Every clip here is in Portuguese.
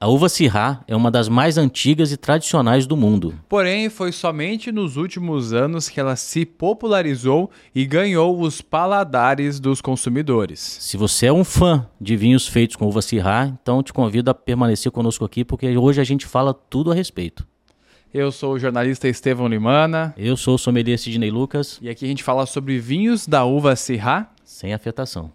A uva Syrah é uma das mais antigas e tradicionais do mundo. Porém, foi somente nos últimos anos que ela se popularizou e ganhou os paladares dos consumidores. Se você é um fã de vinhos feitos com uva Syrah, então te convido a permanecer conosco aqui, porque hoje a gente fala tudo a respeito. Eu sou o jornalista Estevão Limana. Eu sou o sommelier Sidney Lucas. E aqui a gente fala sobre vinhos da uva Syrah. Sem afetação.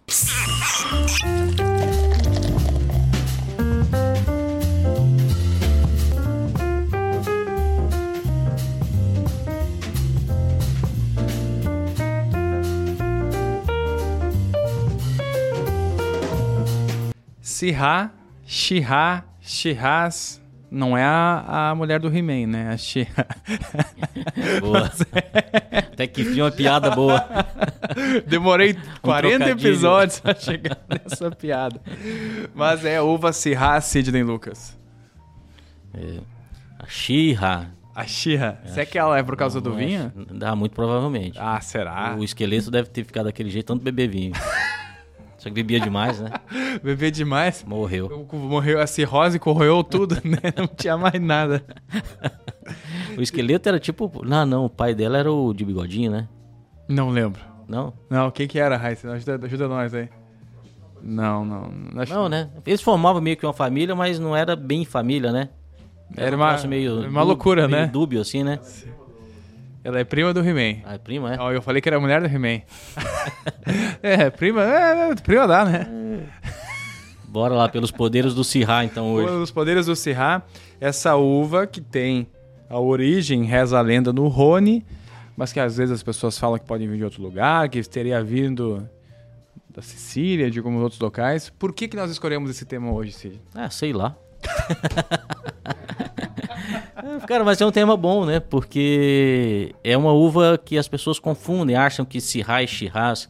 Sirá, Shihá, Shihás. Não é a, a mulher do He-Man, né? A Shihá. Boa. Até que enfim, uma piada boa. Demorei 40 episódios pra chegar nessa piada. Mas é uva Sirá Sidney Lucas. É, a Shihá. A Shihá. É, será que ela é por causa do é vinho? Dá, muito provavelmente. Ah, será? O esqueleto deve ter ficado daquele jeito, tanto beber vinho. Só que bebia demais, né? bebia demais. Morreu. Morreu, a cirrose corroeu tudo, né? Não tinha mais nada. o esqueleto era tipo. Não, não, o pai dela era o de bigodinho, né? Não lembro. Não? Não, o que que era, Raíssa? Ajuda, ajuda nós aí. Não, não. Não, né? Eles formavam meio que uma família, mas não era bem família, né? Era, era uma, meio uma loucura, meio né? dúbio, assim, né? Sim. Ela é prima do He-Man. Ah, é prima, é? Oh, eu falei que era mulher do He-Man. é, prima, é, é, prima dá, né? Bora lá, pelos poderes do Sirá, então, hoje. Pelos poderes do Sirá, essa uva que tem a origem, reza a lenda, no Rhône, mas que às vezes as pessoas falam que podem vir de outro lugar, que teria vindo da Sicília, de alguns outros locais. Por que, que nós escolhemos esse tema hoje, Cid? Ah, sei lá. Cara, mas é um tema bom, né? Porque é uma uva que as pessoas confundem, acham que Syrah e Shiraz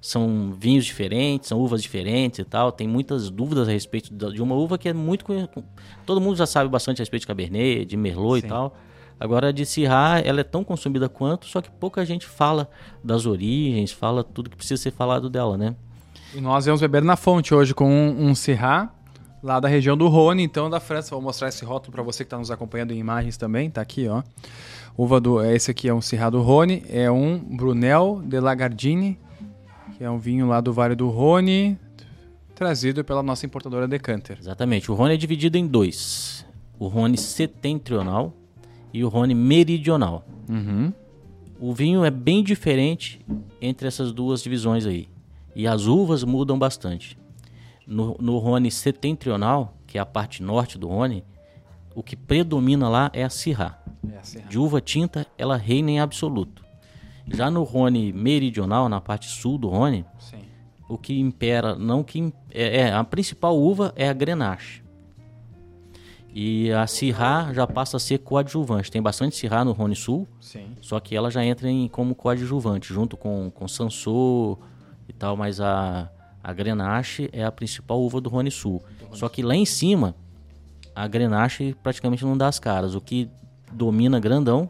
são vinhos diferentes, são uvas diferentes e tal. Tem muitas dúvidas a respeito de uma uva que é muito. Todo mundo já sabe bastante a respeito de Cabernet, de Merlot Sim. e tal. Agora, de Syrah, ela é tão consumida quanto, só que pouca gente fala das origens, fala tudo que precisa ser falado dela, né? E nós vamos beber na fonte hoje com um, um Syrah lá da região do Rhône, então da França. Vou mostrar esse rótulo para você que está nos acompanhando em imagens também. Tá aqui, ó. Uva do, esse aqui é um Syrah do Rhône, é um Brunel de Lagardine, que é um vinho lá do Vale do Rhône, trazido pela nossa importadora Decanter. Exatamente. O Rhône é dividido em dois: o Rhône setentrional e o Rhône meridional. Uhum. O vinho é bem diferente entre essas duas divisões aí. E as uvas mudam bastante. No, no Rhône setentrional, que é a parte norte do Rhône, o que predomina lá é a Syrah. É a De uva tinta, ela reina em absoluto. Já no Rhône meridional, na parte sul do Rhône, Sim. o que impera, não que é, é, a principal uva é a Grenache. E a Syrah já passa a ser coadjuvante. Tem bastante Syrah no Rhône Sul, Sim. só que ela já entra em, como coadjuvante, junto com, com Sansô e tal, mas a a Grenache é a principal uva do Rhône Sul. Só que lá em cima, a Grenache praticamente não dá as caras. O que domina grandão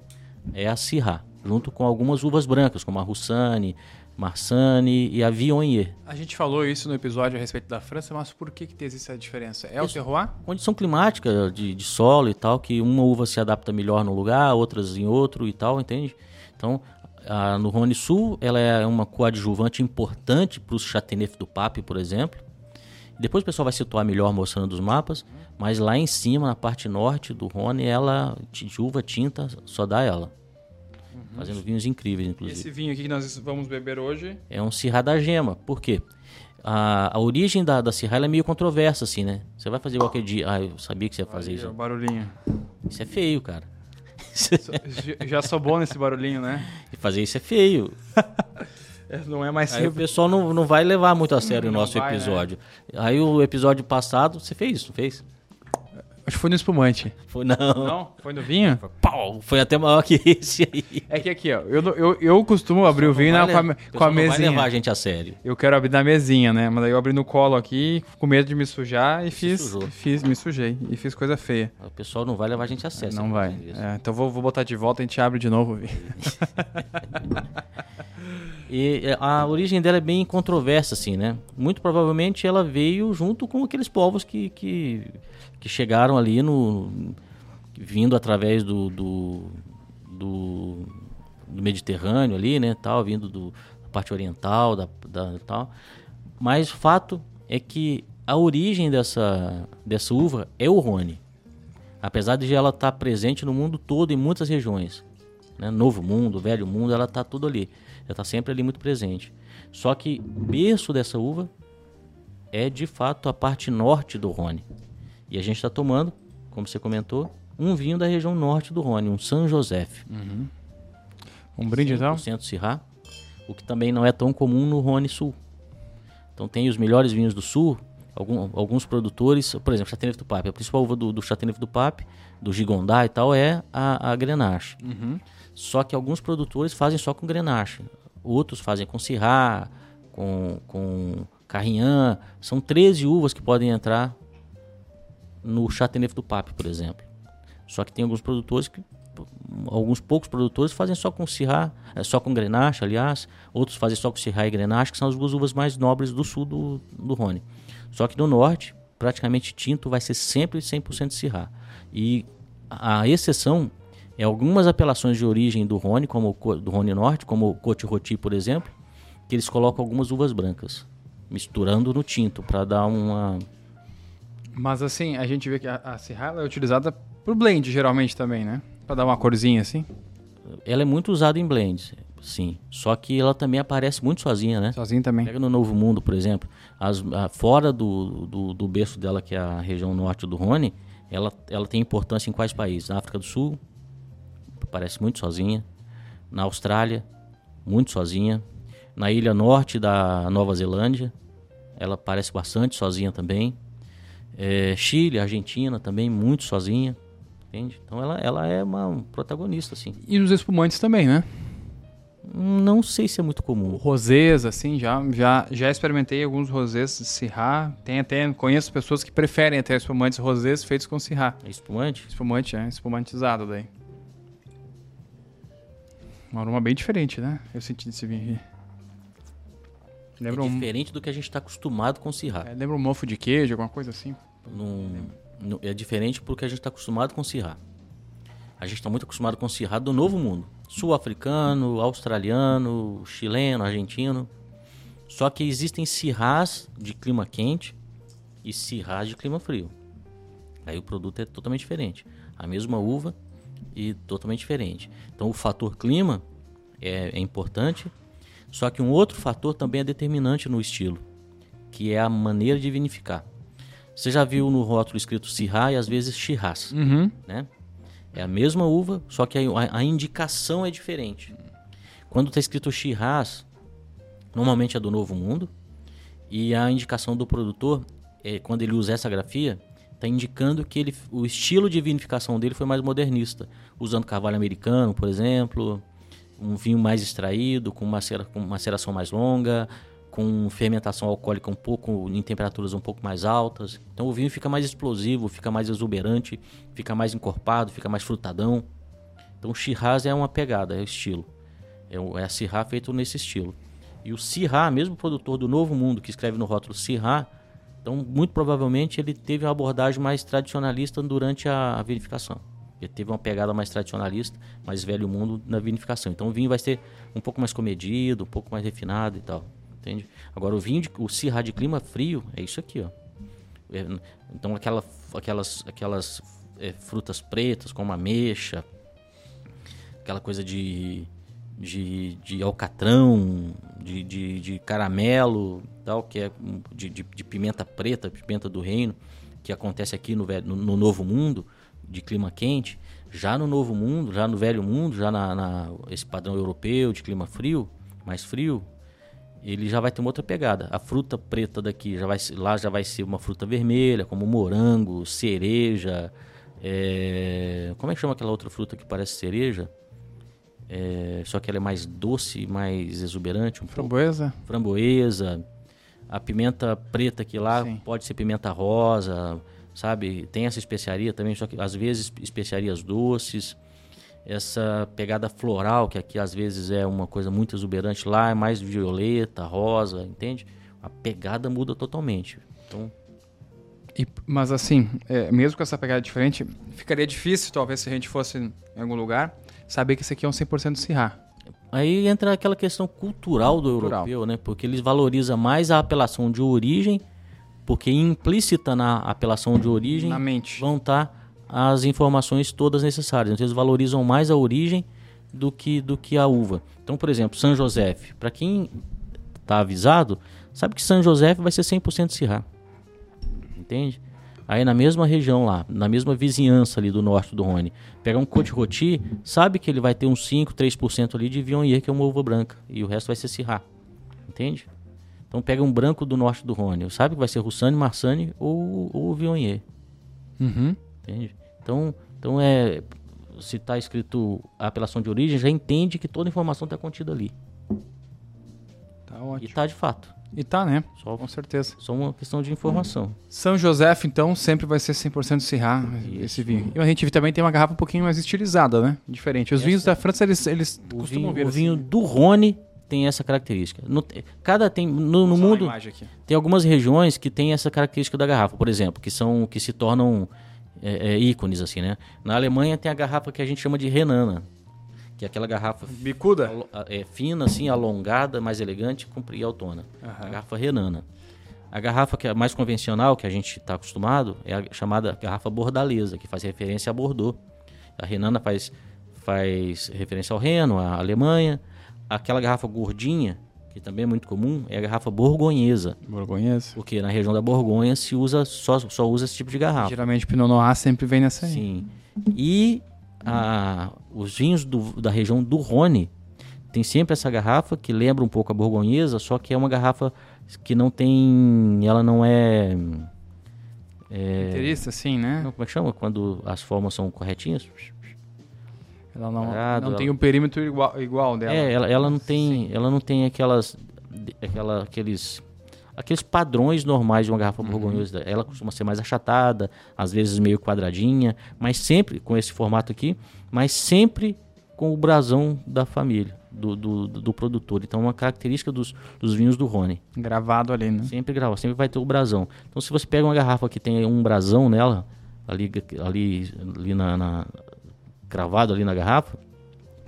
é a Syrah, junto com algumas uvas brancas, como a Roussanne, Marsanne e a Viognier. A gente falou isso no episódio a respeito da França, mas por que, que existe essa diferença? É isso, o terroir? Condição climática de, de solo e tal, que uma uva se adapta melhor no lugar, outras em outro e tal, entende? Então, no Rhône Sul, ela é uma coadjuvante importante para o Chateauneuf do Pape, por exemplo. Depois o pessoal vai situar melhor mostrando os mapas, mas lá em cima, na parte norte do Rhône, ela de uva tinta só dá ela. Uhum. Fazendo vinhos incríveis, inclusive. Esse vinho aqui que nós vamos beber hoje? É um Syrah da Gema. Por quê? A, a origem da, da Syrah é meio controversa, assim, né? Você vai fazer qualquer dia. Ah, eu sabia que você ia fazer Aí, isso. O barulhinho. Isso é feio, cara. Já sou bom nesse barulhinho, né? E fazer isso é feio. não é mais Aí o pessoal não, não vai levar muito a sério não o nosso vai, né? episódio. Né? Aí o episódio passado, você fez isso, não fez? Acho que foi no espumante. Foi não. Não? Foi no vinho? Foi, pau, foi até maior que esse aí. É que aqui, ó, eu, eu, eu costumo abrir o vinho na, com a, com a mesinha. Não vai levar a gente a sério. Eu quero abrir na mesinha, né? Mas aí eu abri no colo aqui, com medo de me sujar e fiz, fiz, me sujei e fiz coisa feia. O pessoal não vai levar a gente a sério. Não vai. É, então vou, vou botar de volta e a gente abre de novo o vinho. E é, a origem dela é bem controversa, assim, né? Muito provavelmente ela veio junto com aqueles povos que, que, que chegaram ali no. vindo através do, do, do, do Mediterrâneo ali, né? Tal, vindo do, da parte oriental, da, da tal. Mas o fato é que a origem dessa, dessa uva é o Rhône. Apesar de ela estar presente no mundo todo, em muitas regiões. Né? Novo Mundo, Velho Mundo, ela está tudo ali. Ela está sempre ali muito presente. Só que o berço dessa uva é de fato a parte norte do Rhône. E a gente está tomando, como você comentou, um vinho da região norte do Rhône, um São José. Uhum. Um brinde então? 100% Syrah, o que também não é tão comum no Rhône Sul. Então tem os melhores vinhos do Sul, algum, alguns produtores, por exemplo, Chateauneuf do Pape, a principal uva do, do Chateauneuf do Pape, do Gigondá e tal, é a, a Grenache. Uhum. Só que alguns produtores fazem só com Grenache. Outros fazem com Syrah, com, com Carignan. São 13 uvas que podem entrar no Chateauneuf do Pape, por exemplo. Só que tem alguns produtores que alguns poucos produtores fazem só com Syrah, é, só com Grenache, aliás. Outros fazem só com Syrah e Grenache, que são as duas uvas mais nobres do sul do, do Rhône. Só que no norte, praticamente tinto vai ser sempre 100% Syrah. E a exceção é algumas apelações de origem do Rhône, como do Rhône Norte, como o Côte Rôti, por exemplo, que eles colocam algumas uvas brancas, misturando no tinto para dar uma Mas assim, a gente vê que a, a é utilizada pro blend geralmente também, né? Para dar uma corzinha assim. Ela é muito usada em blends, sim. Só que ela também aparece muito sozinha, né? Sozinha também. Pega no Novo Mundo, por exemplo, as, a, fora do, do, do berço dela, que é a região norte do Rhône, ela, ela tem importância em quais países? Na África do Sul, aparece muito sozinha. Na Austrália, muito sozinha. Na ilha norte da Nova Zelândia, ela aparece bastante sozinha também. É, Chile, Argentina também, muito sozinha. Entende? Então ela, ela é uma protagonista, assim. E nos espumantes também, né? Não sei se é muito comum. Rosés, assim, já, já, já experimentei alguns rosés de Syrah. Tem até, conheço pessoas que preferem até espumantes rosés feitos com Syrah. É espumante? Espumante, é, espumantizado daí. Um aroma bem diferente, né? Eu senti desse vinho aqui. Lembra é um, diferente do que a gente está acostumado com Syrah. é, lembra um mofo de queijo, alguma coisa assim. Num- no- é diferente porque a gente está acostumado com Syrah. A gente está muito acostumado com Syrah do Novo Mundo. Sul-africano, australiano, chileno, argentino. Só que existem Syrahs de clima quente e Syrahs de clima frio. Aí o produto é totalmente diferente. A mesma uva e totalmente diferente. Então o fator clima é, é importante. Só que um outro fator também é determinante no estilo, que é a maneira de vinificar. Você já viu no rótulo escrito Syrah e às vezes Shiraz, Uhum. né? É a mesma uva, só que a, a- a indicação é diferente. Quando está escrito Shiraz, normalmente é do Novo Mundo, e a indicação do produtor, é, quando ele usa essa grafia, está indicando que ele, o estilo de vinificação dele foi mais modernista, usando carvalho americano, por exemplo, um vinho mais extraído, com, com maceração mais longa, com fermentação alcoólica um pouco em temperaturas um pouco mais altas. Então o vinho fica mais explosivo, fica mais exuberante, fica mais encorpado, fica mais frutadão. Então o Shiraz é uma pegada, é o estilo. É, é a Syrah feito nesse estilo. E o Syrah, mesmo produtor do Novo Mundo, que escreve no rótulo Syrah, então muito provavelmente ele teve uma abordagem mais tradicionalista durante a, vinificação. Ele teve uma pegada mais tradicionalista, mais velho mundo na vinificação. Então o vinho vai ser um pouco mais comedido, um pouco mais refinado e tal. Entende? Agora o vinho, de, o Syrah de clima frio é isso aqui, ó. É, então aquela, aquelas, aquelas é, frutas pretas como ameixa, aquela coisa de, de, de alcatrão, de, de, de caramelo, tal, que é de, de, de pimenta preta, pimenta do reino, que acontece aqui no, no, no Novo Mundo, de clima quente. Já no Novo Mundo, já no Velho Mundo, já na, na- esse padrão europeu de clima frio, mais frio, ele já vai ter uma outra pegada. A fruta preta daqui já vai lá já vai ser uma fruta vermelha, como morango, cereja. é, Como é que chama aquela outra fruta que parece cereja? É, Só que ela é mais doce mais exuberante, um pouco. Framboesa? Framboesa. A pimenta preta aqui lá Sim. pode ser pimenta rosa, sabe? Tem essa especiaria também, só que às vezes especiarias doces. essa pegada floral, que aqui às vezes é uma coisa muito exuberante, lá é mais violeta, rosa, entende? A pegada muda totalmente. Então, E- mas assim, é, mesmo com essa pegada diferente, ficaria difícil, talvez, se a gente fosse em algum lugar, saber que esse aqui é um 100% Syrah. Aí entra aquela questão cultural do Cultural. europeu, né? Porque eles valorizam mais a apelação de origem, porque implícita na apelação de origem vão estar as informações todas necessárias. Então eles valorizam mais a origem do que do que a uva. Então, por exemplo, São José, para quem está avisado, sabe que São José vai ser 100% Syrah. Entende? Aí na mesma região lá, na mesma vizinhança ali do norte do Rhône, pegar um Côte Rôti, sabe que ele vai ter uns 5, 3% ali de Viognier, que é uma uva branca, e o resto vai ser Syrah. Entende? Então pega um branco do norte do Rhône, sabe que vai ser Roussanne, Marsanne ou, ou Viognier. Uhum. Entende? Então, então é. Se está escrito a apelação de origem, já entende que toda a informação está contida ali. Tá E ótimo. está de fato. E tá, né? Só, Com certeza. só uma questão de informação. São José, então, sempre vai ser 100% Syrah, esse vinho. E a gente também tem uma garrafa um pouquinho mais estilizada, né? Diferente. Os Essa- vinhos da França, eles, eles O costumam vinho, vir o assim. vinho do Rhône tem essa característica. No, cada tem no, no mundo tem algumas regiões que tem essa característica da garrafa, por exemplo, que são que se tornam é, é, ícones assim, né? Na Alemanha tem a garrafa que a gente chama de Renana, que é aquela garrafa Bicuda? é, fina, assim, alongada, mais elegante e autona. A garrafa renana. A garrafa que é mais convencional, que a gente está acostumado, é a chamada garrafa bordalesa, que faz referência a Bordeaux. A renana faz, faz referência ao Reno, à Alemanha. Aquela garrafa gordinha, que também é muito comum, é a garrafa borgonhesa. Borgonhesa. Porque na região da Borgonha se usa só, só usa esse tipo de garrafa. Geralmente Pinot Noir sempre vem nessa aí. Sim. E a- os vinhos do- da região do Rhône tem sempre essa garrafa que lembra um pouco a borgonhesa, só que é uma garrafa que não tem. Ela não é. é Inteirista, sim, né? não, como é que chama? Quando as formas são corretinhas? Ela não, Parado, não tem ela- o perímetro igual, igual dela. É, ela, ela não tem. Ela não tem aquelas. Aquela, aqueles. Aqueles padrões normais de uma garrafa borgonhosa. Ela costuma ser mais achatada, às vezes meio quadradinha, mas sempre com esse formato aqui, mas sempre com o brasão da família, do, do, do produtor. Então, é uma característica dos, dos vinhos do Rony. Gravado ali, né? Sempre grava, sempre vai ter o brasão. Então, se você pega uma garrafa que tem um brasão nela, ali, ali, ali na, na- cravado ali na garrafa,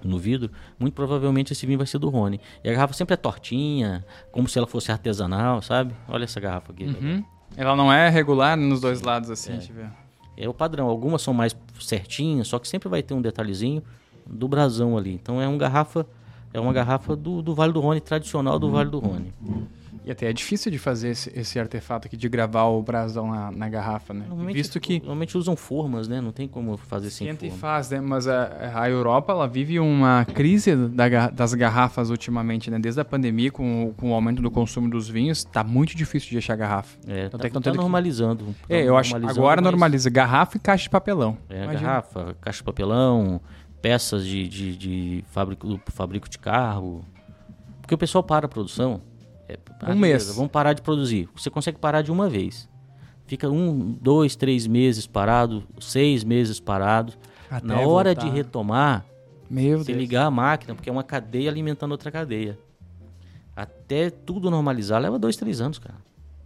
no vidro, muito provavelmente esse vinho vai ser do Rony. E a garrafa sempre é tortinha, como se ela fosse artesanal, sabe? Olha essa garrafa aqui. Uhum. Ela não é regular nos dois lados, assim, deixa eu ver. É o padrão. Algumas são mais certinhas, só que sempre vai ter um detalhezinho do brasão ali. Então é uma garrafa, é uma garrafa do, do Vale do Rony, tradicional do Vale do Rony. E até é difícil de fazer esse, esse artefato aqui, de gravar o brasão na, na garrafa, né? Normalmente, Visto que normalmente usam formas, né? Não tem como fazer sem Esquenta e forma. faz, né? Mas a, a Europa, ela vive uma crise da das garrafas ultimamente, né? Desde a pandemia, com, o- com o aumento do consumo dos vinhos, tá muito difícil de achar garrafa. É, Então tá, tem que tá ter que- normalizando. Tá É, eu acho agora mas- normaliza garrafa e caixa de papelão. É, Imagina. garrafa, caixa de papelão, peças de, de, de fabrico, fabrico de carro. Porque o pessoal para a produção. É, ah, Um beleza, mês. Vamos parar de produzir. Você consegue parar de uma vez. Fica um, dois, três meses parado, seis meses parado. Até Na hora voltar. de retomar, Meu você Deus. ligar a máquina, porque é uma cadeia alimentando outra cadeia. Até tudo normalizar leva dois, três anos, cara.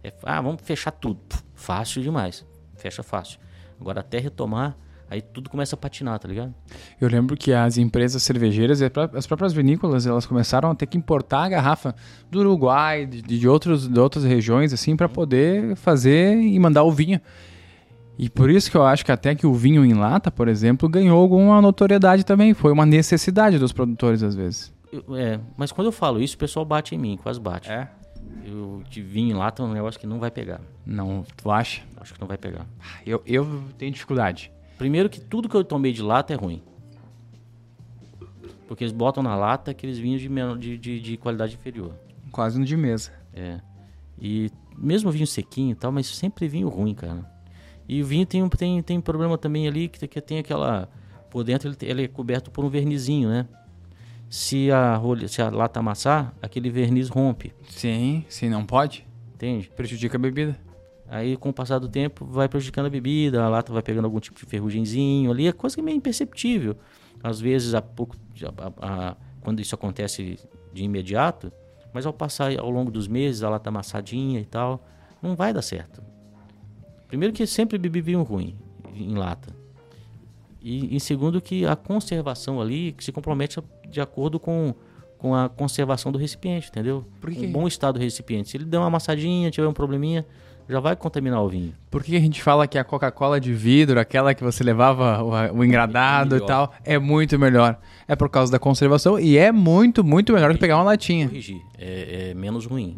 É, ah, vamos fechar tudo. Fácil demais. Fecha fácil. Agora até retomar, aí tudo começa a patinar, tá ligado? Eu lembro que as empresas cervejeiras e as próprias vinícolas, elas começaram a ter que importar a garrafa do Uruguai, de, de, outros, de outras regiões, assim, para poder fazer e mandar o vinho. E por isso que eu acho que até que o vinho em lata, por exemplo, ganhou alguma notoriedade também. Foi uma necessidade dos produtores, às vezes. Eu- é, mas quando eu falo isso, o pessoal bate em mim, quase bate. É? Eu de vinho em lata é um negócio que não vai pegar. Não, tu acha? Acho que não vai pegar. Eu, eu tenho dificuldade. Primeiro que tudo que eu tomei de lata é ruim. Porque eles botam na lata aqueles vinhos de, de, de, de qualidade inferior. Quase no de mesa. É. E mesmo vinho sequinho e tal, mas sempre vinho ruim, cara. E o vinho tem um tem, tem problema também ali que, que tem aquela. Por dentro ele, ele é coberto por um vernizinho, né? Se a, rolha, se a lata amassar, aquele verniz rompe, Sim, sim, não pode. entende? Prejudica a bebida. Aí com o passar do tempo vai prejudicando a bebida, a lata vai pegando algum tipo de ferrugemzinho ali, é coisa que é meio imperceptível. às vezes há pouco, a, a, quando isso acontece de imediato, mas ao passar ao longo dos meses, ela tá amassadinha e tal, não vai dar certo. Primeiro que sempre bebi vinho ruim em lata. E em segundo que a conservação ali que se compromete de acordo com, com a conservação do recipiente, entendeu? Por que um bom estado do recipiente. Se ele der uma amassadinha, tiver um probleminha, já vai contaminar o vinho. Por que a gente fala que a Coca-Cola de vidro, aquela que você levava o, o engradado e tal, é muito melhor? É por causa da conservação e é muito, muito melhor que pegar uma latinha. Corrigir, é, é menos ruim.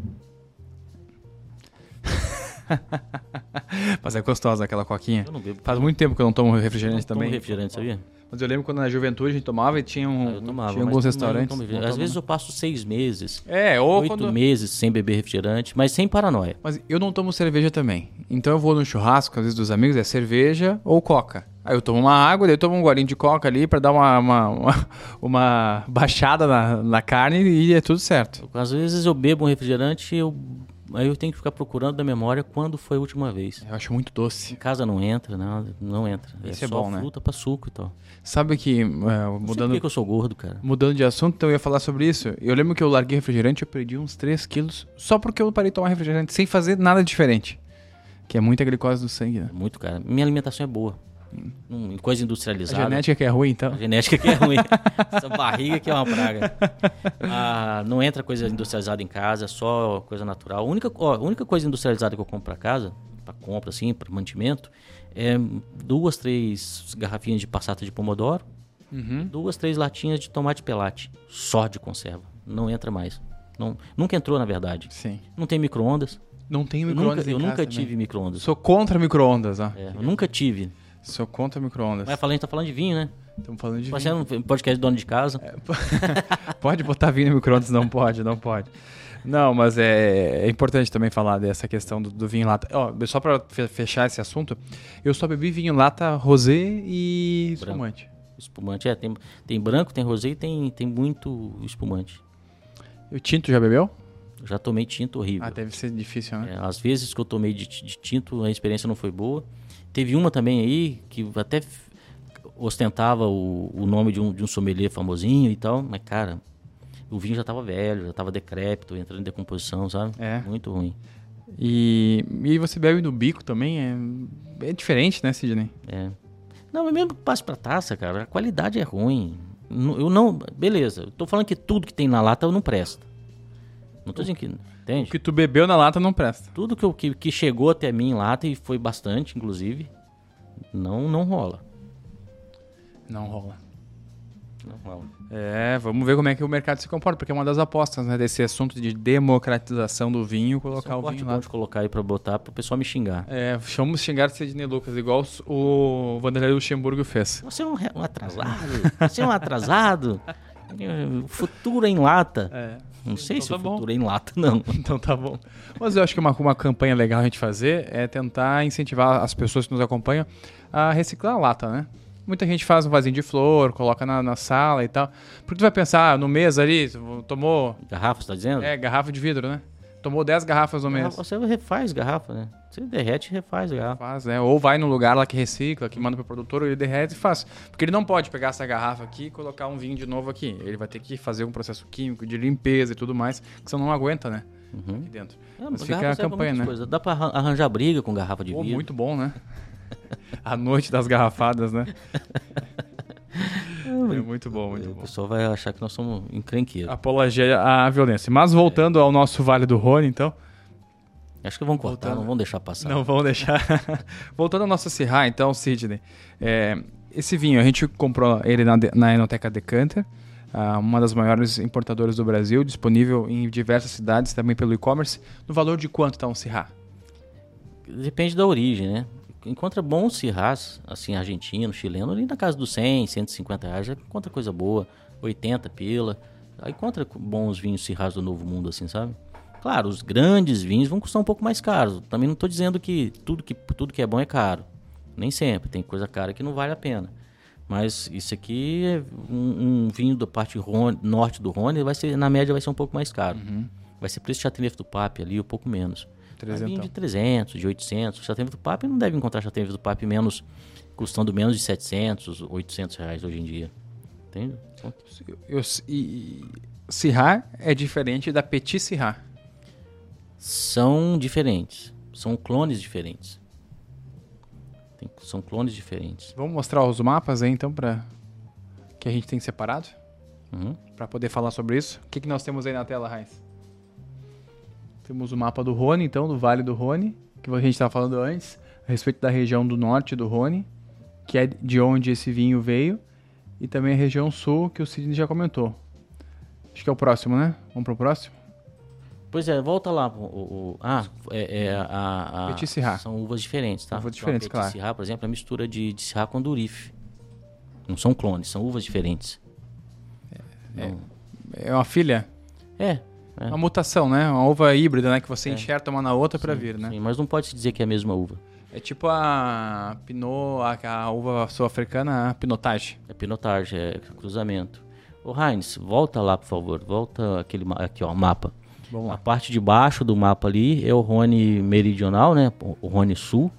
Mas é gostosa aquela coquinha. Eu não bebo. Faz muito tempo que eu não tomo refrigerante Não tomo também. refrigerante, sabia? Mas eu lembro quando na juventude a gente tomava e tinha, um, Ah, eu tomava. tinha alguns restaurantes. não tomo refrigerante. não Às vezes eu passo seis meses, É, oito quando... meses sem beber refrigerante, mas sem paranoia. Mas eu não tomo cerveja também. Então eu vou no churrasco, às vezes, dos amigos, é cerveja ou coca. Aí eu tomo uma água, daí eu tomo um golinho de coca ali pra dar uma, uma, uma, uma baixada na, na carne e é tudo certo. Às vezes eu bebo um refrigerante e eu, aí eu tenho que ficar procurando na memória quando foi a última vez. Eu acho muito Em doce. casa não entra, não, não entra. Isso é só bom, né? fruta pra suco e tal. Sabe que, é, sei por mudando, que eu sou gordo, cara. mudando de assunto, então eu ia falar sobre isso. Eu lembro que eu larguei refrigerante, eu perdi uns 3 quilos só porque eu parei de tomar refrigerante, sem fazer nada diferente. Que é muita glicose do sangue, né? É muito, cara. Minha alimentação é boa. Coisa A industrializada. genética que é ruim, então. A genética que é ruim. Essa barriga que é uma praga. Ah, não entra coisa industrializada em casa, só coisa natural. A única, ó, a única coisa industrializada que eu compro para casa, para compra assim, para mantimento, é duas, três garrafinhas de passata de pomodoro, Uhum. duas, três latinhas de tomate pelate, só de conserva. Não entra mais. Não, nunca entrou, na verdade. Sim. Não tem micro-ondas. Não Eu micro-ondas nunca, em eu casa nunca tive micro-ondas. Sou contra micro-ondas, ó. É, eu nunca tive. Sou contra micro-ondas. Mas falando, a gente tá falando de vinho, né? Estamos falando de vinho. Fazendo um podcast dono de casa. Pode botar vinho no micro-ondas? Não pode, não pode. Não, mas é, é importante também falar dessa questão do, do vinho lata. Ó, só fe- fechar esse assunto, eu só bebi vinho lata rosé e espumante. Espumante, é. Tem, tem branco, tem rosé e tem, tem muito espumante. O tinto já bebeu? Eu já tomei tinto horrível. Ah, deve ser difícil, né? É, às vezes que eu tomei de, de tinto, a experiência não foi boa. Teve uma também aí que até ostentava o, o nome de um, de um sommelier famosinho e tal, mas cara, o vinho já tava velho, já tava decrépito, entrando em decomposição, sabe? É. Muito ruim. E, e você bebe no bico também? É, é diferente, né, Sidney? É. Não, mas mesmo que passe pra taça, cara, a qualidade é ruim. Eu não. Beleza, eu tô falando que tudo que tem na lata não presta. Não tô dizendo que. O Entende? que tu bebeu na lata não presta. Tudo que, eu- que, que chegou até mim em lata, e foi bastante, inclusive, não, não rola. Não rola. Não rola. É, vamos ver como é que o mercado se comporta, porque é uma das apostas, né, desse assunto de democratização do vinho, Esse é colocar um o vinho lá. de colocar aí pra botar pro pessoal me xingar. É, vamos xingar de Sidney Lucas, igual o Vanderlei Luxemburgo fez. Você é um, um atrasado. Você é um atrasado. O futuro em lata. É, Não sei Então se tá o bom. futuro é em lata, não. então tá bom. Mas eu acho que uma, uma campanha legal a gente fazer é tentar incentivar as pessoas que nos acompanham a reciclar a lata, né? Muita gente faz um vasinho de flor, coloca na, na sala e tal. Porque tu vai pensar, ah, no mês ali, tomou Garrafa, você tá dizendo? é, garrafa de vidro, né? Tomou 10 garrafas mês. Garrafa, Você refaz garrafa, né? Você derrete e refaz a garrafa. Faz, né? Ou vai no lugar lá que recicla, que manda pro produtor, ele derrete e faz. Porque ele não pode pegar essa garrafa aqui e colocar um vinho de novo aqui. Ele vai ter que fazer um processo químico de limpeza e tudo mais, que senão não aguenta, né? Uhum. Aqui dentro. É, Mas fica a campanha, né? coisas. Dá pra arran- arranjar briga com garrafa de Pô, vidro. muito bom, né? a noite das garrafadas, né? é muito bom, muito O bom. pessoal vai achar que nós somos encrenqueiros. Apologia à violência. Mas voltando ao nosso Vale do Rhône, então. Acho que vão cortar, Voltando. não vão deixar passar. Não vão deixar. Voltando ao nosso Syrah, então, Sidney. É, esse vinho, a gente comprou ele na, na Enoteca Decanter, ah, uma das maiores importadoras do Brasil, disponível em diversas cidades, também pelo e-commerce. No valor de quanto está um Syrah? Depende da origem, né? Encontra bons cirrás, assim, argentino, chileno, ali na casa dos 100, 150 reais, já encontra coisa boa, 80 pila. Aí encontra bons vinhos cirrás do Novo Mundo, assim, sabe? Claro, os grandes vinhos vão custar um pouco mais caros. Também não estou dizendo que tudo, que tudo que é bom é caro. Nem sempre. Tem coisa cara que não vale a pena. Mas isso aqui é um, um vinho da parte Rhône- norte do Rhône, vai ser, na média vai ser um pouco mais caro. Vai ser preço de Chateauneuf do Pape ali, um pouco menos. Vai vir Trezentão. de 300, de 800. Chateauneuf do Pape não deve encontrar Chateauneuf do Pape menos, custando menos de 700, 800 reais hoje em dia. Entende? Eu, e, Syrah é diferente da Petit Syrah. São diferentes. São clones diferentes. Tem, são clones diferentes. Vamos mostrar os mapas aí, então, para que a gente tem separado? Uhum. Para poder falar sobre isso. O que, que nós temos aí na tela, Raiz? Temos o mapa do Rhône, então, do Vale do Rhône, que a gente estava falando antes, a respeito da região do norte do Rhône, que é de onde esse vinho veio, e também a região sul, que o Sidney já comentou. Acho que é o próximo, né? Vamos pro próximo? Pois é, volta lá. O, o ah, é, é a, a, Petit Syrah. São uvas diferentes, tá? Uvas diferentes, então, claro. Syrah, por exemplo, é a mistura de, de Syrah com Durife. Não são clones, são uvas diferentes. É, é uma filha? É. é. Uma mutação, né? Uma uva híbrida, né? Que você É. enxerta uma na outra para vir, né? Sim, mas não pode se dizer que é a mesma uva. É tipo a Pinot, a, a uva sul-africana, a Pinotage. É pinotage, é cruzamento. Ô Heinz, volta lá, por favor. Volta aquele aqui, ó, mapa. Vamos A lá. parte de baixo do mapa ali é o Rhône meridional, né? O Rhône sul.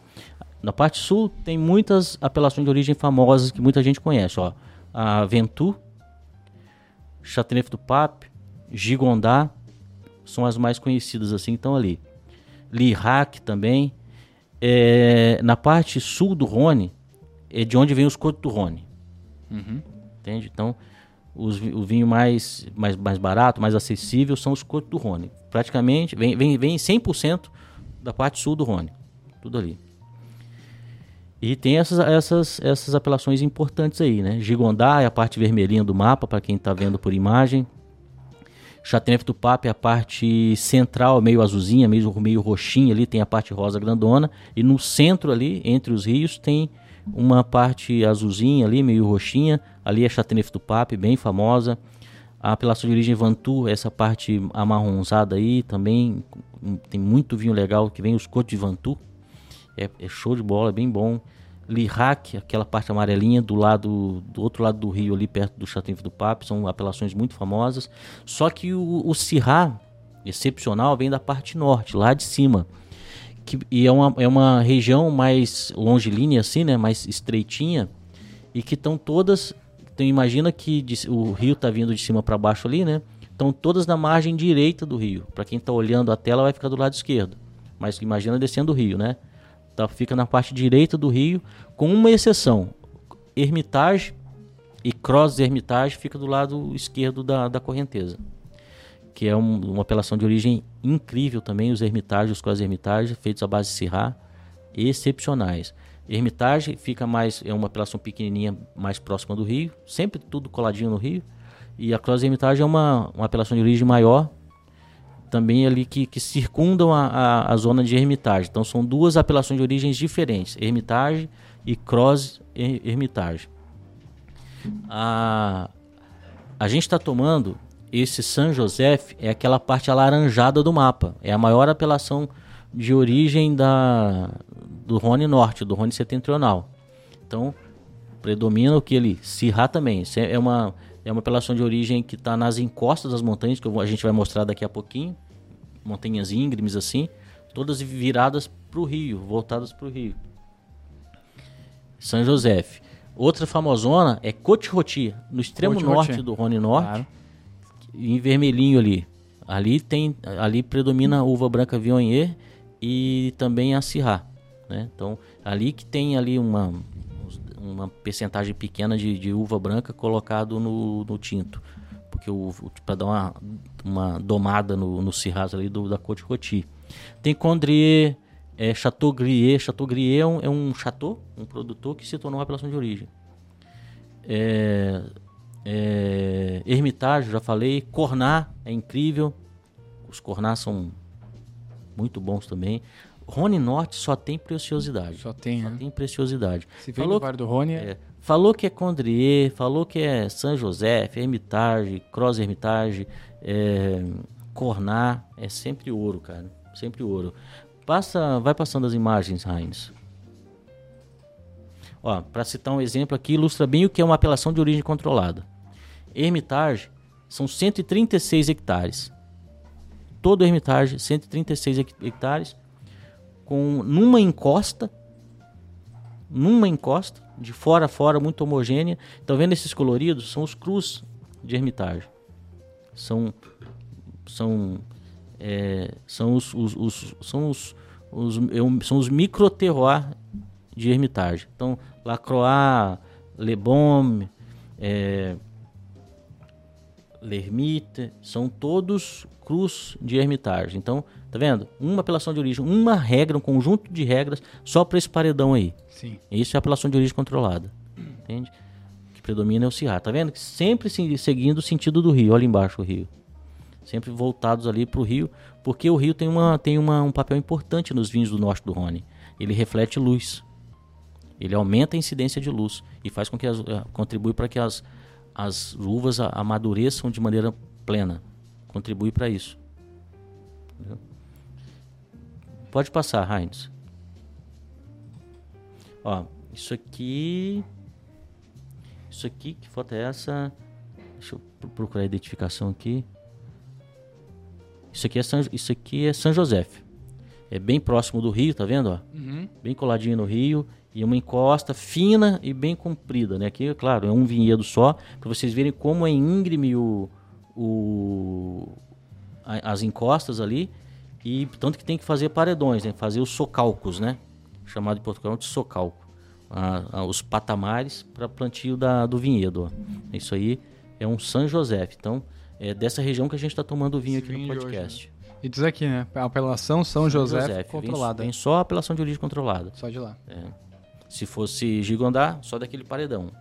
Na parte sul tem muitas apelações de origem famosas que muita gente conhece, ó. A Ventoux, Chateauneuf du Pape, Gigondá são as mais conhecidas assim, que estão ali. Lirac também. É, na parte sul do Rhône é de onde vem os Côtes do Rhône. Uhum. Entende? Então, os, o vinho mais, mais, mais barato, mais acessível são os Côtes do Rhône. Praticamente, vem, vem, vem 100% da parte sul do Rhône. Tudo ali. E tem essas, essas, essas apelações importantes aí, né? Gigondá é a parte vermelhinha do mapa, para quem está vendo por imagem. Chateauneuf do Pape é a parte central, meio azulzinha, meio, meio roxinha ali, tem a parte rosa grandona. E no centro ali, entre os rios, tem uma parte azulzinha ali, meio roxinha. Ali é Chateauneuf do Pape, bem famosa. A apelação de origem Vantu, essa parte amarronzada aí também. Tem muito vinho legal que vem os Côtes de Vantu. É, é show de bola, é bem bom. Lirac, aquela parte amarelinha do lado do outro lado do rio ali perto do Chateauneuf do Pape, são apelações muito famosas. Só que o, o Syrah, excepcional, vem da parte norte, lá de cima. Que, e é uma, é uma região mais longilínea assim, né, mais estreitinha e que estão todas, então imagina que de- o rio tá vindo de cima para baixo ali, né? Estão todas na margem direita do rio. Para quem tá olhando a tela vai ficar do lado esquerdo. Mas imagina descendo o rio, né? Tá, fica na parte direita do rio, com uma exceção. Hermitage e Cross Hermitage fica do lado esquerdo da, da correnteza. Que é um- uma apelação de origem incrível também, os Hermitage, os Cross Hermitage, feitos à base de Syrah, excepcionais. Hermitage fica mais, é uma apelação pequenininha, mais próxima do rio, sempre tudo coladinho no rio. E a Cross Hermitage é uma, uma apelação de origem maior, também ali que, que circundam a, a, a zona de Hermitage. Então são duas apelações de origens diferentes, Hermitage e Cross Her- Hermitage. A, a gente está tomando esse San Josef, é aquela parte alaranjada do mapa. É a maior apelação de origem da, do Rhône Norte, do Rhône Setentrional. Então, predomina o que ele Syrah também. Isso é uma, é uma apelação de origem que está nas encostas das montanhas, que a gente vai mostrar daqui a pouquinho. Montanhas íngremes assim, todas viradas para o rio, voltadas para o rio. São Josef. Outra famosona é Côte-Rôti, no extremo Côte-Rôti. norte do Rhône Norte, Claro. em vermelhinho ali. Ali tem, ali predomina a uva branca Viognier e também a Syrah, né? Então, ali que tem ali uma uma percentagem pequena de, de uva branca colocado no, no tinto, porque o, para dar uma, uma domada no, no Syrah ali do, da Côte Rôti. Tem Condrier, é, Chateau Grier. Chateau é um, é um chateau, um produtor que se tornou uma apelação de origem. É, é, Hermitage, já falei. Cornat é incrível. Os Cornat são muito bons também. Rhône Norte só tem preciosidade. Só tem, Só né? tem preciosidade. Se vem Falou do Vale do Rhône, é... é, falou que é Condrier, falou que é San José, Hermitage, Cross Hermitage, é, Cornat, é sempre ouro, cara, sempre ouro. Passa, vai passando as imagens, Heinz. Ó, para citar um exemplo aqui, ilustra bem o que é uma apelação de origem controlada. Hermitage são 136 hectares. Todo Hermitage, 136 hec- hectares, com numa encosta, numa encosta, de fora a fora, muito homogênea. Estão vendo esses coloridos? São os crus de Hermitage. São, são, é, são os, os, os, são os, os, são os micro terroir de Hermitage. Então, Lacroix, Le Bon, é, L'Hermite, são todos cruz de Hermitage. Então, tá vendo? Uma apelação de origem, uma regra, um conjunto de regras só para esse paredão aí. Sim. Isso é apelação de origem controlada. Entende? O que predomina é o Cirrá. Tá vendo? Sempre seguindo o sentido do rio. Olha embaixo o rio. Sempre voltados ali para o rio, porque o rio tem, uma, tem uma, um papel importante nos vinhos do norte do Rhône. Ele reflete luz. Ele aumenta a incidência de luz e faz com que as, eh, contribui para que as, as uvas amadureçam de maneira plena. Contribui para isso. Entendeu? Pode passar, Heinz. Ó, isso aqui. Isso aqui, que foto é essa? Deixa eu procurar a identificação aqui. Isso aqui é São, isso aqui é São José. É bem próximo do rio, tá vendo? Ó? Uhum. Bem coladinho no rio e uma encosta fina e bem comprida, né? Aqui, claro, é um vinhedo só, para vocês verem como é íngreme o, o, as encostas ali, e tanto que tem que fazer paredões, né? Fazer os socalcos, né? Chamado em Portugal de socalco. os patamares para plantio da, do vinhedo. Ó. Isso aí é um São José. Então, é dessa região que a gente está tomando vinho Esse aqui vinho no podcast. Hoje, né? E diz aqui, né? A apelação São, São José, José controlada. Vem, vem, só a apelação de origem controlada. Só de lá. É. Se fosse Gigondá, só daquele paredão.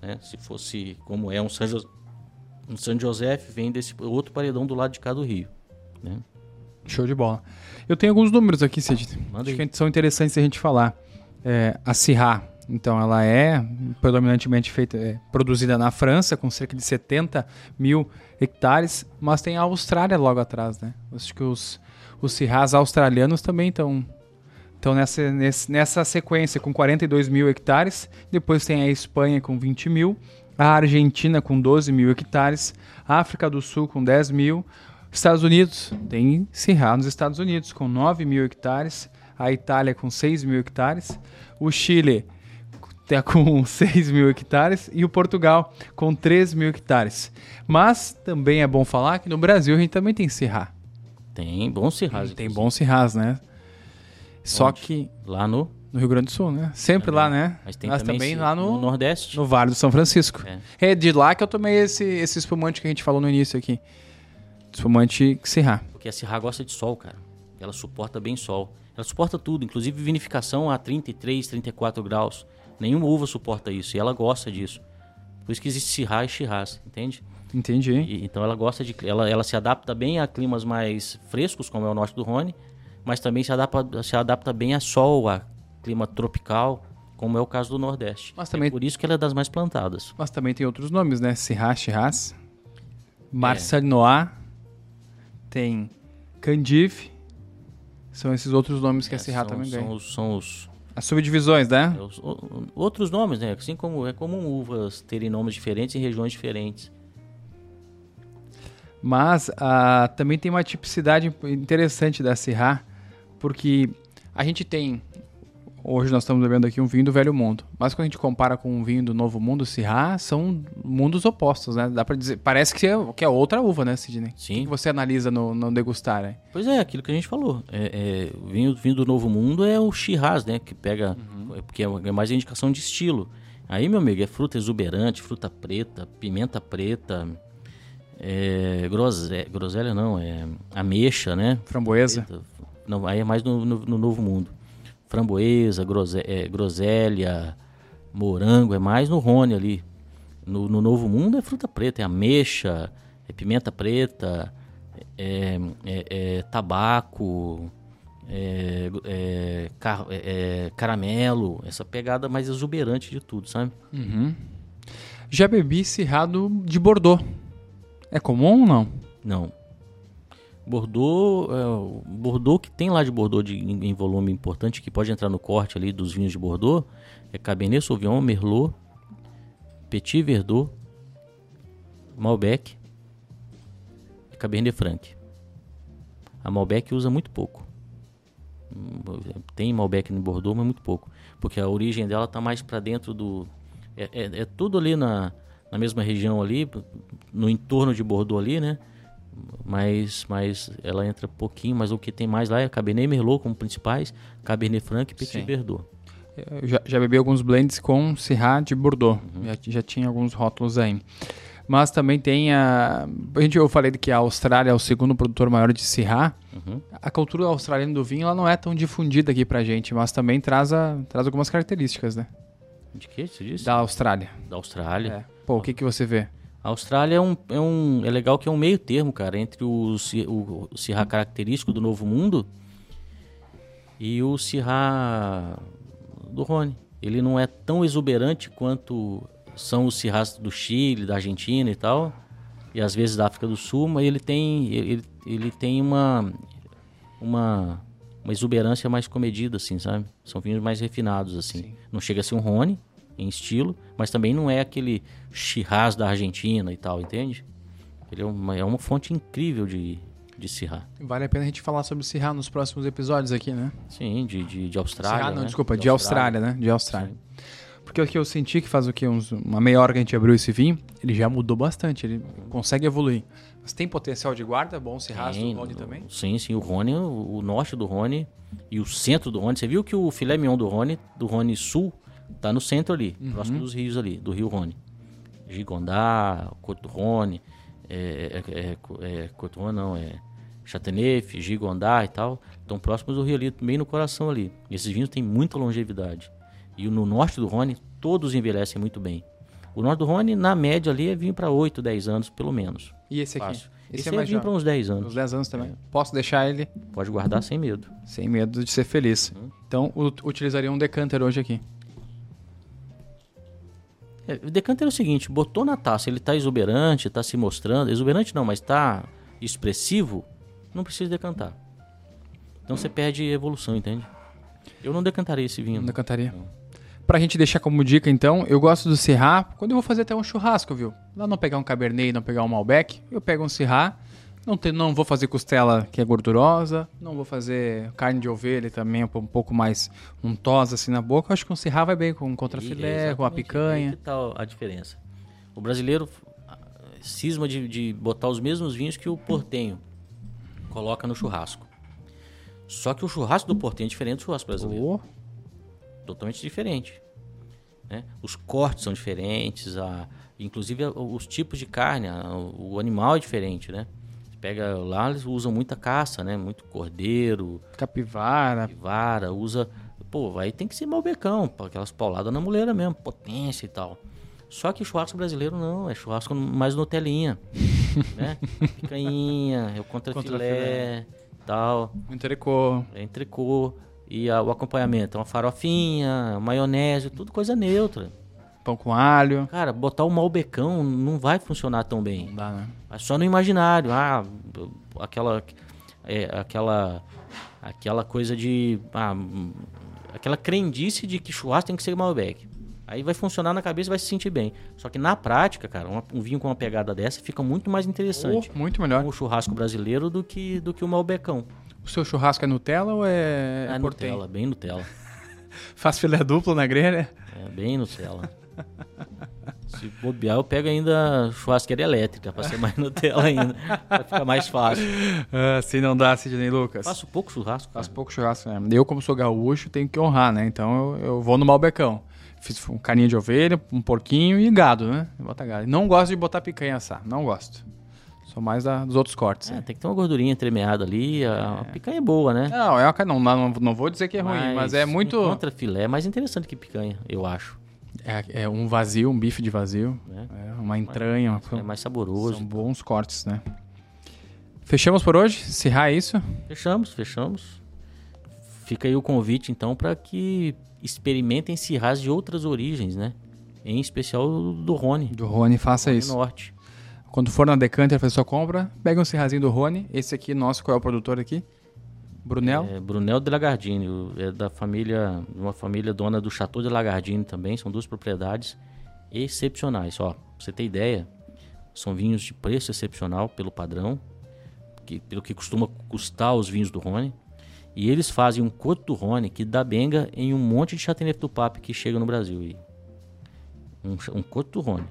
Né? Se fosse, como é um São, jo um São José, vem desse outro paredão do lado de cá do rio. Né? Show de bola. Eu tenho alguns números aqui, Cid. Manda Acho aí. que são interessantes a gente falar. É, a Syrah, então, ela é predominantemente feita, é, produzida na França, com cerca de 70 mil hectares, mas tem a Austrália logo atrás, né? Acho que os, os Syrahs australianos também estão então, nessa, nessa sequência, com 42 mil hectares, depois tem a Espanha com 20 mil, a Argentina com 12 mil hectares, a África do Sul com 10 mil, Estados Unidos, tem Sirra nos Estados Unidos com 9 mil hectares, a Itália com 6 mil hectares, o Chile tá com 6 mil hectares e o Portugal com 3 mil hectares. Mas também é bom falar que no Brasil a gente também tem Sirra. Tem bons Sirras. Tem bons Sirras, né? Só Onde? que. Lá no. No Rio Grande do Sul, né? Sempre também. lá, né? Mas tem Mas também, também lá no, no, Nordeste. No Vale do São Francisco. É. é. de lá que eu tomei esse, esse espumante que a gente falou no início aqui. Espumante Sirra. Porque a Sirra gosta de sol, cara. Ela suporta bem sol. Ela suporta tudo, inclusive vinificação a 33, 34 graus. Nenhuma uva suporta isso e ela gosta disso. Por isso que existe Sirra e Shiraz, entende? Entendi. E, então ela gosta de. Ela, ela se adapta bem a climas mais frescos, como é o norte do Rhône mas também se adapta, se adapta bem a sol, a clima tropical, como é o caso do Nordeste. Mas também, é por isso que ela é das mais plantadas. Mas também tem outros nomes, né? Syrah, Shiraz, Marcel é. Noir, tem Candive, são esses outros nomes que é, a Syrah também são ganha. Os, são os... As subdivisões, né? É, os, outros nomes, né? Assim como é comum uvas terem nomes diferentes em regiões diferentes. Mas uh, também tem uma tipicidade interessante da Syrah, porque a gente tem. Hoje nós estamos bebendo aqui um vinho do Velho Mundo. Mas quando a gente compara com um vinho do Novo Mundo, Syrah, são mundos opostos, né? Dá para dizer. Parece que é, que é outra uva, né, Sidney? Sim. O que você analisa no, no degustar, né? Pois é, aquilo que a gente falou. É, é, o vinho, vinho do Novo Mundo é o Shiraz, né? Que pega. Uhum. Porque é mais indicação de estilo. Aí, meu amigo, é fruta exuberante, fruta preta, pimenta preta. É, groselha não, é ameixa, né? Framboesa. Não, aí é mais no, no, no Novo Mundo. Framboesa, grose, é, groselha, morango, é mais no Rony ali. No, no, Novo Mundo é fruta preta, é ameixa, é pimenta preta, é, é, é tabaco, é, é, car, caramelo, essa pegada mais exuberante de tudo, sabe? Uhum. Já bebi cerrado de Bordeaux. É comum ou não? Não. Bordeaux, é, Bordeaux que tem lá de Bordeaux de, em, em, volume importante, que pode entrar no corte ali dos vinhos de Bordeaux, é Cabernet Sauvignon, Merlot, Petit Verdot, Malbec e Cabernet Franc. A Malbec usa muito pouco. Tem Malbec no Bordeaux, mas muito pouco. Porque a origem dela tá mais para dentro do. É, é, é, tudo ali na, na mesma região ali, no entorno de Bordeaux ali, né? Mas, mas ela entra pouquinho, mas o que tem mais lá é Cabernet Merlot como principais, Cabernet Franc e Petit Sim. Verdot. Eu já, já bebi alguns blends com Syrah de Bordeaux. Uhum. Já, já tinha alguns rótulos aí. Mas também tem a. a gente, eu falei que a Austrália é o segundo produtor maior de Syrah. Uhum. A cultura australiana do vinho ela não é tão difundida aqui pra gente, mas também traz, a, traz algumas características, né? De que você disse? Da Austrália. Da Austrália? É. Pô, o que, que você vê? A Austrália é um, é um. É legal que é um meio termo, cara, entre o, o, o característico do Novo Mundo e o Syrah do Rony. Ele não é tão exuberante quanto são os Syrahs do Chile, da Argentina e tal, e às vezes da África do Sul, mas ele tem, ele, ele tem uma, uma, uma exuberância mais comedida, assim, sabe? São vinhos mais refinados, assim. Sim. Não chega a ser um Rony em estilo, mas também não é aquele Shiraz da Argentina e tal, entende? Ele é uma, é uma fonte incrível de, de Syrah. Vale a pena a gente falar sobre Syrah nos próximos episódios aqui, né? Sim, de, de, de Austrália. Não, né? desculpa, de, de Austrália, Austrália, né? De Austrália. Sim. Porque o que eu senti que faz o que? Uns, uma meia hora que a gente abriu esse vinho, ele já mudou bastante, ele consegue evoluir. Mas tem potencial de guarda? Bom se rasta o Rony também? Sim, sim. O Rony, o, o, norte do Rony e o centro do Rony. Você viu que o filé mignon do Rony, do Rony Sul, tá no centro ali, uhum. próximo dos rios ali, do rio Rony. Gigondá, do Rony, é, é, é, é Rony não, é Chateauneuf, Gigondá e tal. Estão próximos do rio ali, bem no coração ali. E esses vinhos têm muita longevidade. E no norte do Rhône, todos envelhecem muito bem. O norte do Rhône, na média ali, é vinho para 8, 10 anos, pelo menos. E esse aqui? Fácil. Esse, esse é, é vinho para uns 10 anos. Uns 10 anos também. É. Posso deixar ele? Pode guardar sem medo. Sem medo de ser feliz. Hum. Então, utilizaria um decanter hoje aqui. É, o decanter é o seguinte, botou na taça, ele está exuberante, está se mostrando, exuberante não, mas está expressivo, não precisa decantar. Então você perde evolução, entende? Eu não decantaria esse vinho. Não decantaria? Não. Pra gente deixar como dica, então, eu gosto do Syrah quando eu vou fazer até um churrasco, viu? Lá não pegar um Cabernet, não pegar um Malbec, eu pego um Syrah. Não, tem, não vou fazer costela que é gordurosa, não vou fazer carne de ovelha também, um pouco mais untosa assim na boca. acho que um Syrah vai bem com um contrafilé, com a picanha. Que tal a diferença? O brasileiro ah, cisma de, de botar os mesmos vinhos que o portenho coloca no churrasco. Só que o churrasco do portenho é diferente do churrasco brasileiro. Oh totalmente diferente. Né? Os cortes são diferentes, a, inclusive os tipos de carne, a, o animal é diferente, né? Pega lá, eles usam muita caça, né? Muito cordeiro, capivara, capivara, usa, pô, aí tem que ser malbecão, aquelas pauladas na mulher mesmo, potência e tal. Só que churrasco brasileiro não, é churrasco mais Nutelinha, né? Picanha, é o contra, tal. Entrecô. É entrecô. E a, o acompanhamento, uma farofinha, maionese, tudo coisa neutra. Pão com alho. Cara, botar o malbecão não vai funcionar tão bem. Não dá, né? É só no imaginário. Ah, aquela. É, aquela. Aquela coisa de. Ah, aquela crendice de que churrasco tem que ser malbec. Aí vai funcionar na cabeça e vai se sentir bem. Só que na prática, cara, um, vinho com uma pegada dessa fica muito mais interessante. Oh, muito melhor. O churrasco brasileiro do que, do que o malbecão. O seu churrasco é Nutella ou é, é Nutella, bem Nutella. Faz filé duplo na grelha? É, bem Nutella. Se bobear, eu pego ainda churrasqueira elétrica pra ser mais Nutella ainda. pra ficar mais fácil. assim não dá, Sidney Lucas. Faço pouco churrasco. Faço pouco churrasco, né? Eu, como sou gaúcho, tenho que honrar, né? Então eu, eu vou no Malbecão. Fiz um carinha de ovelha, um porquinho e gado, né? Bota gado. Não gosto de botar picanha assar, não gosto. Sou mais da, dos outros cortes. É, tem que ter uma gordurinha entremeada ali. A, é. picanha é boa, né? Não, é uma, não, não, não vou dizer que é mas, ruim, mas é muito. Contra filé é mais interessante que picanha, eu acho. É, é um vazio, um bife de vazio. É. é uma entranha. Uma, é mais saboroso. São bons cortes, né? Fechamos por hoje? Cirrar é isso? Fechamos, fechamos. Fica aí o convite, então, para que experimentem cirrais de outras origens, né? Em especial do Rony. Do Rony, faça Rony isso. Norte. Quando for na Decanter fazer sua compra, pega um serrazinho do Rony. Esse aqui, nosso, qual é o produtor aqui? Brunel? É, Brunel de Lagardini, é da família, uma família dona do Chateau de Lagardini também, são duas propriedades excepcionais. Ó, pra você ter ideia, são vinhos de preço excepcional pelo padrão, que, pelo que costuma custar os vinhos do Rony. E eles fazem um Coto Rony que dá benga em um monte de Chateauneuf do Pape que chega no Brasil. E um, um Coto Rony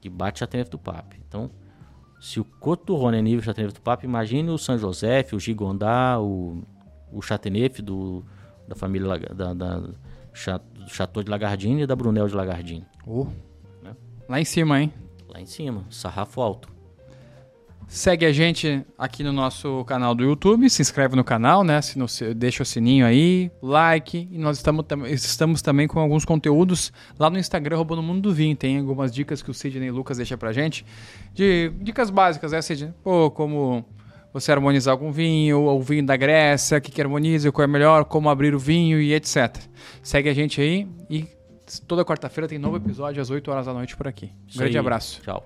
que bate Chateauneuf do Pape. Então, se o Coto Rony é nível Chateauneuf do Pape, imagine o São José, o Gigondá, o, o Chateauneuf do, da família da, da, do Chateau de Lagardine e da Brunel de Lagardine. Uh, né? Lá em cima, hein? Lá em cima, sarrafo alto. Segue a gente aqui no nosso canal do YouTube, se inscreve no canal, né? Se não, deixa o sininho aí, like. E nós estamos, estamos também com alguns conteúdos lá no Instagram, Roubando Mundo do Vinho. Tem algumas dicas que o Sidney e Lucas deixam pra gente. De dicas básicas, né, Sidney? Pô, como você harmonizar algum vinho, ou o vinho da Grécia, o que, que harmoniza, qual é melhor, como abrir o vinho e etc. Segue a gente aí e toda quarta-feira tem novo episódio às 8 horas da noite por aqui. Um grande aí. abraço. Tchau.